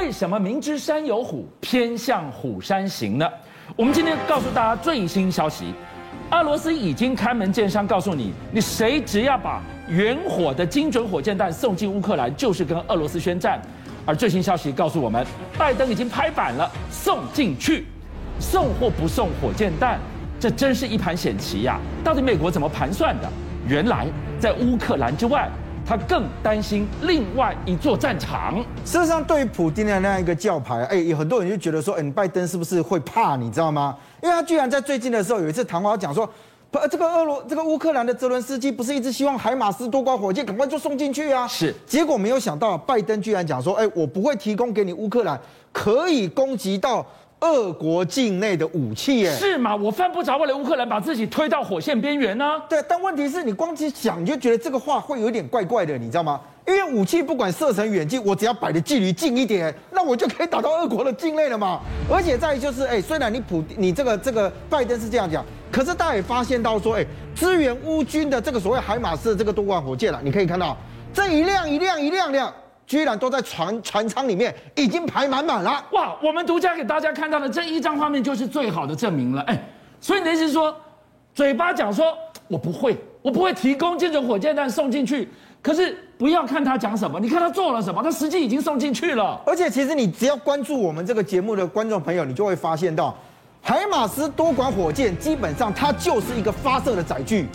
为什么明知山有虎，偏向虎山行呢？我们今天告诉大家最新消息，俄罗斯已经开门见山告诉你，你谁只要把远火的精准火箭弹送进乌克兰，就是跟俄罗斯宣战。而最新消息告诉我们，拜登已经拍板了，送进去，送或不送火箭弹，这真是一盘险棋呀！到底美国怎么盘算的？原来在乌克兰之外。他更担心另外一座战场。事实上，对于普京的那样一个叫牌，哎，有很多人就觉得说，哎，拜登是不是会怕？你知道吗？因为他居然在最近的时候有一次谈话讲说，这个俄罗这个乌克兰的泽伦斯基不是一直希望海马斯多管火箭赶快就送进去啊？是。结果没有想到，拜登居然讲说，哎，我不会提供给你乌克兰可以攻击到。俄国境内的武器，哎，是吗？我犯不着为了乌克兰把自己推到火线边缘呢？对，但问题是你光去想，你就觉得这个话会有点怪怪的，你知道吗？因为武器不管射程远近，我只要摆的距离近一点，那我就可以打到俄国的境内了嘛。而且再就是，哎，虽然你普你这个这个拜登是这样讲，可是大家也发现到说，哎，支援乌军的这个所谓海马斯的这个多管火箭了，你可以看到这一辆一辆一辆辆。居然都在船船舱里面已经排满满了！哇，我们独家给大家看到的这一张画面就是最好的证明了。哎，所以你的意思是说，嘴巴讲说我不会，我不会提供这种火箭弹送进去，可是不要看他讲什么，你看他做了什么，他实际已经送进去了。而且其实你只要关注我们这个节目的观众朋友，你就会发现到，海马斯多管火箭基本上它就是一个发射的载具。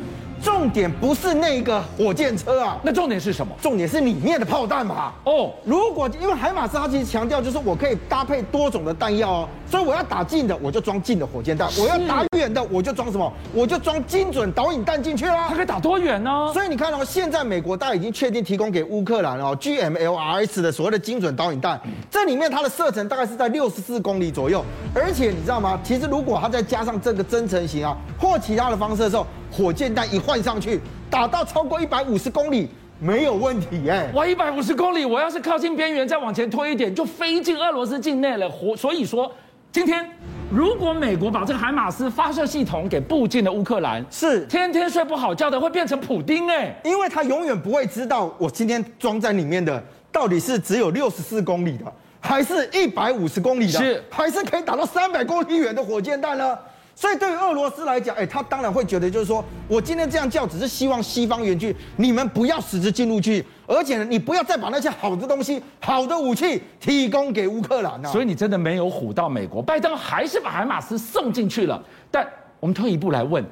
重点不是那个火箭车啊，那重点是什么？重点是里面的炮弹嘛。哦，如果因为海马斯它其实强调就是我可以搭配多种的弹药哦，所以我要打近的我就装近的火箭弹，我要打远的我就装什么？我就装精准导引弹进去啦。它可以打多远呢？所以你看哦，现在美国大家已经确定提供给乌克兰哦，GMLRS 的所谓的精准导引弹，这里面它的射程大概是在六十四公里左右，而且你知道吗？其实如果它再加上这个增程型啊或其他的方式的时候。火箭弹一换上去，打到超过一百五十公里没有问题哎！哇，一百五十公里，我要是靠近边缘再往前推一点，就飞进俄罗斯境内了。火，所以说，今天如果美国把这个海马斯发射系统给布进了乌克兰，是天天睡不好觉的会变成普丁哎，因为他永远不会知道我今天装在里面的到底是只有六十四公里的，还是一百五十公里的，是还是可以打到三百公里远的火箭弹呢？所以对于俄罗斯来讲，哎，他当然会觉得，就是说我今天这样叫，只是希望西方援军你们不要使之进入去，而且呢，你不要再把那些好的东西、好的武器提供给乌克兰啊。所以你真的没有唬到美国，拜登还是把海马斯送进去了。但我们退一步来问，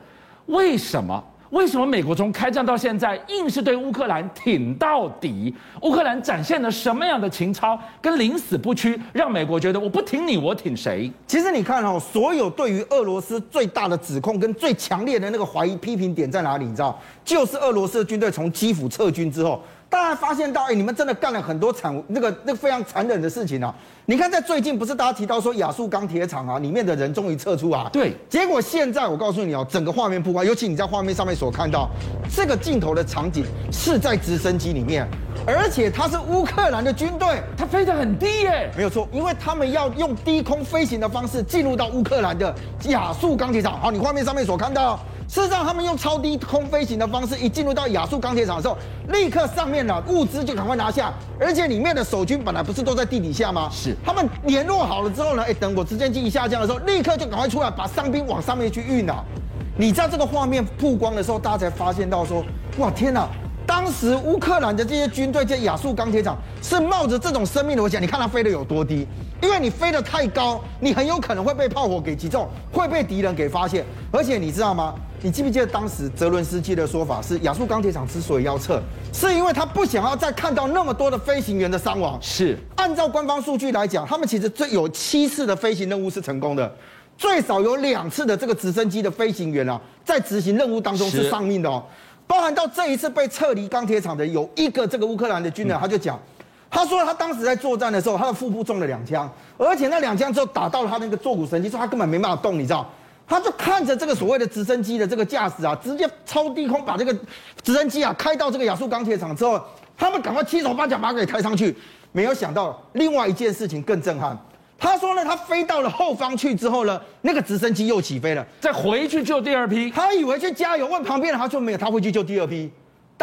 为什么？为什么美国从开战到现在，硬是对乌克兰挺到底？乌克兰展现了什么样的情操跟宁死不屈，让美国觉得我不挺你，我挺谁？其实你看哦，所有对于俄罗斯最大的指控跟最强烈的那个怀疑批评点在哪里？你知道，就是俄罗斯的军队从基辅撤军之后。大家发现到，哎，你们真的干了很多惨那个那个非常残忍的事情啊！你看，在最近不是大家提到说亚速钢铁厂啊，里面的人终于撤出啊？对。结果现在我告诉你哦，整个画面曝光，尤其你在画面上面所看到这个镜头的场景是在直升机里面，而且它是乌克兰的军队，它飞得很低耶。没有错，因为他们要用低空飞行的方式进入到乌克兰的亚速钢铁厂。好，你画面上面所看到。事实上，他们用超低空飞行的方式，一进入到亚速钢铁厂的时候，立刻上面的物资就赶快拿下，而且里面的守军本来不是都在地底下吗？是。他们联络好了之后呢，哎，等我直升机一下降的时候，立刻就赶快出来把伤兵往上面去运了。你在这个画面曝光的时候，大家才发现到说，哇，天哪！当时乌克兰的这些军队在亚速钢铁厂是冒着这种生命的危险，你看它飞得有多低？因为你飞得太高，你很有可能会被炮火给击中，会被敌人给发现。而且你知道吗？你记不记得当时泽伦斯基的说法是，亚速钢铁厂之所以要撤，是因为他不想要再看到那么多的飞行员的伤亡。是，按照官方数据来讲，他们其实最有七次的飞行任务是成功的，最少有两次的这个直升机的飞行员啊，在执行任务当中是丧命的哦。包含到这一次被撤离钢铁厂的有一个这个乌克兰的军人，他就讲，他说他当时在作战的时候，他的腹部中了两枪，而且那两枪之后打到了他那个坐骨神经，说他根本没办法动，你知道。他就看着这个所谓的直升机的这个驾驶啊，直接超低空把这个直升机啊开到这个亚速钢铁厂之后，他们赶快七手八脚把它给抬上去。没有想到另外一件事情更震撼。他说呢，他飞到了后方去之后呢，那个直升机又起飞了，再回去救第二批。他以为去加油，问旁边的，他说没有，他回去救第二批。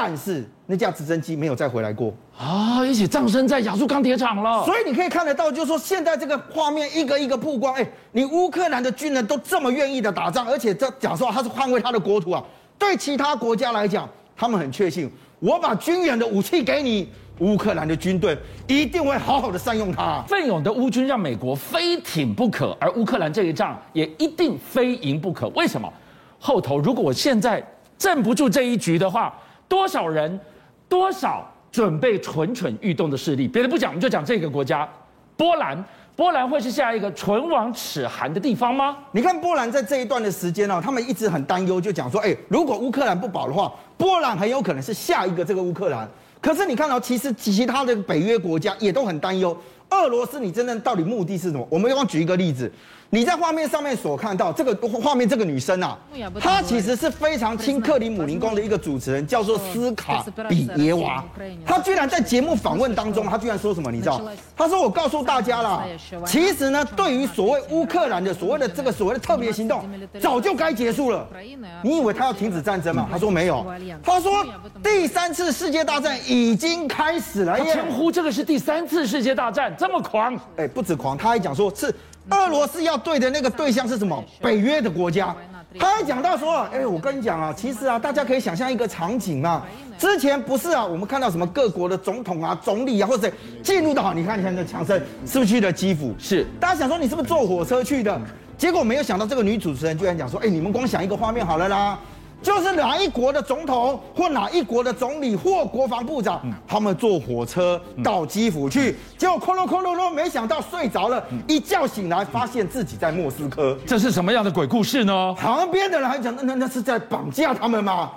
但是那架直升机没有再回来过啊，一起葬身在亚速钢铁厂了。所以你可以看得到，就是说现在这个画面一个一个曝光，哎，你乌克兰的军人都这么愿意的打仗，而且这讲实话，他是捍卫他的国土啊。对其他国家来讲，他们很确信，我把军援的武器给你，乌克兰的军队一定会好好的善用它。奋勇的乌军让美国非挺不可，而乌克兰这一仗也一定非赢不可。为什么？后头如果我现在镇不住这一局的话，多少人，多少准备蠢蠢欲动的势力？别的不讲，我们就讲这个国家，波兰。波兰会是下一个唇亡齿寒的地方吗？你看波兰在这一段的时间呢，他们一直很担忧，就讲说，哎，如果乌克兰不保的话，波兰很有可能是下一个这个乌克兰。可是你看到，其实其他的北约国家也都很担忧，俄罗斯你真正到底目的是什么？我们要举一个例子。你在画面上面所看到这个画面，这个女生啊，她其实是非常亲克里姆林宫的一个主持人，叫做斯卡比耶娃。她居然在节目访问当中，她居然说什么？你知道？她说：“我告诉大家啦，其实呢，对于所谓乌克兰的所谓的这个所谓的特别行动，早就该结束了。你以为他要停止战争吗？她说没有。她说第三次世界大战已经开始了。称呼这个是第三次世界大战，这么狂？哎，不止狂，他还讲说是。”俄罗斯要对的那个对象是什么？北约的国家。他还讲到说，哎，我跟你讲啊，其实啊，大家可以想象一个场景啊，之前不是啊，我们看到什么各国的总统啊、总理啊，或者进入到，你看你看这强森是不是去了基辅？是。大家想说你是不是坐火车去的？结果没有想到这个女主持人居然讲说，哎，你们光想一个画面好了啦。就是哪一国的总统或哪一国的总理或国防部长，他们坐火车到基辅去，结果哐隆哐隆隆，没想到睡着了，一觉醒来发现自己在莫斯科。这是什么样的鬼故事呢？旁边的人还讲，那那那是在绑架他们吗？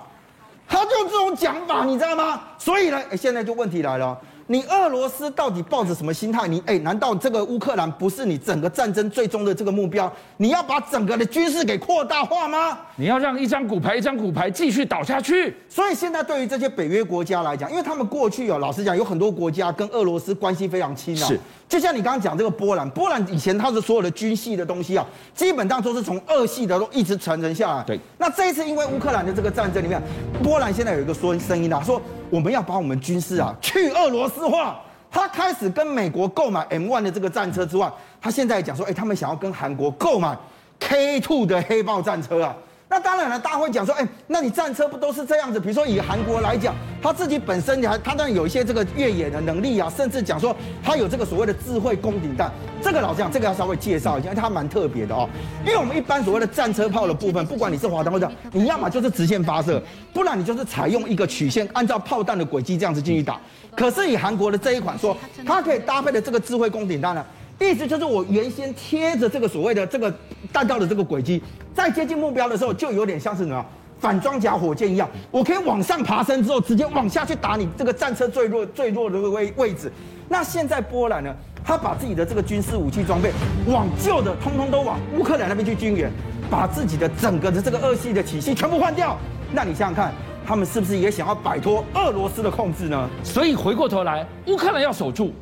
他就这种讲法，你知道吗？所以呢，哎，现在就问题来了。你俄罗斯到底抱着什么心态？你哎，难道这个乌克兰不是你整个战争最终的这个目标？你要把整个的军事给扩大化吗？你要让一张骨牌一张骨牌继续倒下去？所以现在对于这些北约国家来讲，因为他们过去哦，老实讲，有很多国家跟俄罗斯关系非常亲啊。是。就像你刚刚讲这个波兰，波兰以前它的所有的军系的东西啊，基本上都是从俄系的都一直传承下来。对。那这一次因为乌克兰的这个战争里面，波兰现在有一个说声音啊，说我们要把我们军事啊去俄罗斯化。他开始跟美国购买 M1 的这个战车之外，他现在讲说，哎，他们想要跟韩国购买 K2 的黑豹战车啊。那当然了，大家会讲说，哎，那你战车不都是这样子？比如说以韩国来讲，他自己本身还他当然有一些这个越野的能力啊，甚至讲说他有这个所谓的智慧攻顶弹。这个老实讲，这个要稍微介绍一下，它蛮特别的哦。因为我们一般所谓的战车炮的部分，不管你是滑弹或者你要么就是直线发射，不然你就是采用一个曲线，按照炮弹的轨迹这样子进去打。可是以韩国的这一款说，它可以搭配的这个智慧攻顶弹呢，意思就是我原先贴着这个所谓的这个弹道的这个轨迹。在接近目标的时候，就有点像是什么反装甲火箭一样，我可以往上爬升之后，直接往下去打你这个战车最弱最弱的位位置。那现在波兰呢，他把自己的这个军事武器装备往旧的通通都往乌克兰那边去军援，把自己的整个的这个俄系的体系全部换掉。那你想想看，他们是不是也想要摆脱俄罗斯的控制呢？所以回过头来，乌克兰要守住，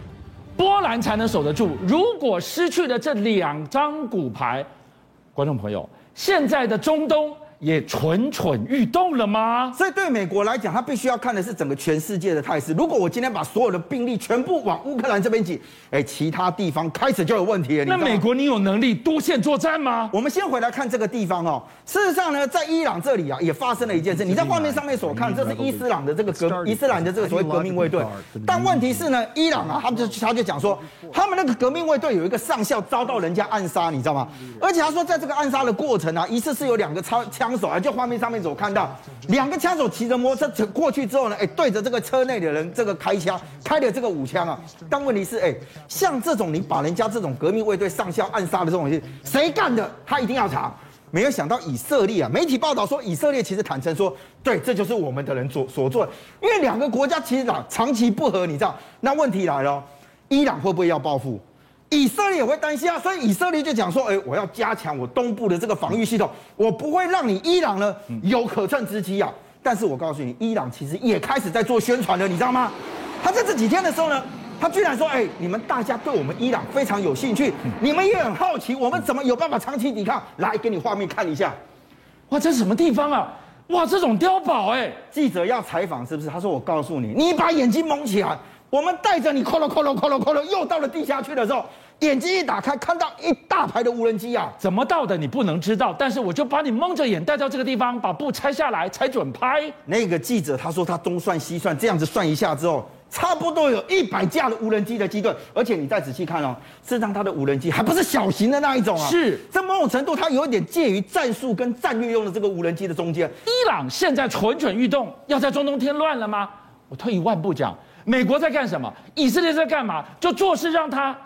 波兰才能守得住。如果失去了这两张骨牌，观众朋友。现在的中东。也蠢蠢欲动了吗？所以对美国来讲，他必须要看的是整个全世界的态势。如果我今天把所有的兵力全部往乌克兰这边挤，哎，其他地方开始就有问题了。那美国，你有能力多线作战吗？我们先回来看这个地方哦。事实上呢，在伊朗这里啊，也发生了一件事。你在画面上面所看，这是伊斯兰的这个革伊斯兰的这个所谓革命卫队。但问题是呢，伊朗啊，他们就他就讲说，他们那个革命卫队有一个上校遭到人家暗杀，你知道吗？而且他说，在这个暗杀的过程啊，疑似是有两个枪枪。手啊，就画面上面所看到，两个枪手骑着摩托车过去之后呢，哎，对着这个车内的人这个开枪，开的这个五枪啊。但问题是，哎，像这种你把人家这种革命卫队上校暗杀的这种事，谁干的？他一定要查。没有想到以色列啊，媒体报道说，以色列其实坦诚说，对，这就是我们的人所所做的。因为两个国家其实长长期不和，你知道？那问题来了，伊朗会不会要报复？以色列也会担心啊，所以以色列就讲说，哎，我要加强我东部的这个防御系统，我不会让你伊朗呢有可乘之机啊。但是我告诉你，伊朗其实也开始在做宣传了，你知道吗？他在这几天的时候呢，他居然说，哎，你们大家对我们伊朗非常有兴趣，你们也很好奇，我们怎么有办法长期抵抗？来，给你画面看一下，哇，这是什么地方啊？哇，这种碉堡哎、欸！记者要采访是不是？他说：“我告诉你，你把眼睛蒙起来，我们带着你，哐喽哐喽哐喽哐喽，又到了地下去的时候，眼睛一打开，看到一大排的无人机啊！怎么到的你不能知道，但是我就把你蒙着眼带到这个地方，把布拆下来才准拍。”那个记者他说他东算西算，这样子算一下之后。差不多有一百架的无人机的机队，而且你再仔细看哦，事实上它的无人机还不是小型的那一种啊，是在某种程度它有一点介于战术跟战略用的这个无人机的中间。伊朗现在蠢蠢欲动，要在中东添乱了吗？我退一万步讲，美国在干什么？以色列在干嘛？就做事让他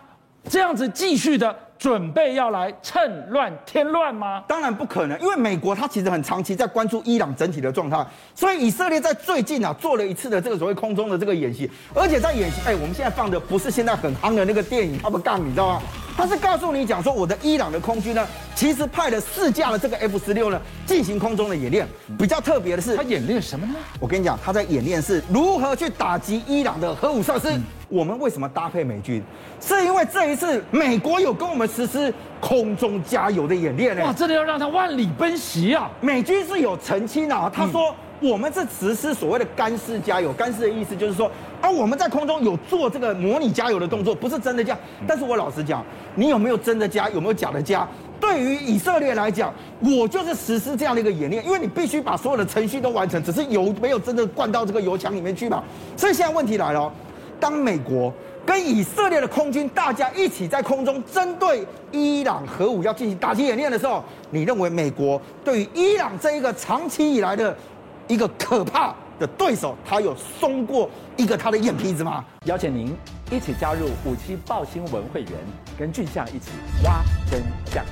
这样子继续的。准备要来趁乱添乱吗？当然不可能，因为美国它其实很长期在关注伊朗整体的状态，所以以色列在最近啊做了一次的这个所谓空中的这个演习，而且在演习，哎，我们现在放的不是现在很夯的那个电影《Top Gun》，你知道吗？他是告诉你讲说，我的伊朗的空军呢，其实派了四架的这个 F 十六呢进行空中的演练。比较特别的是，他演练什么呢？我跟你讲，他在演练是如何去打击伊朗的核武设施。嗯我们为什么搭配美军？是因为这一次美国有跟我们实施空中加油的演练呢。哇，真的要让他万里奔袭啊！美军是有澄清啊，他说我们是实施所谓的干式加油，干式的意思就是说啊，我们在空中有做这个模拟加油的动作，不是真的加。但是我老实讲，你有没有真的加，有没有假的加？对于以色列来讲，我就是实施这样的一个演练，因为你必须把所有的程序都完成，只是油没有真的灌到这个油墙里面去嘛。所以现在问题来了。当美国跟以色列的空军大家一起在空中针对伊朗核武要进行打击演练的时候，你认为美国对于伊朗这一个长期以来的一个可怕的对手，他有松过一个他的眼皮子吗？邀请您一起加入五七报新闻会员，跟俊相一起挖真相。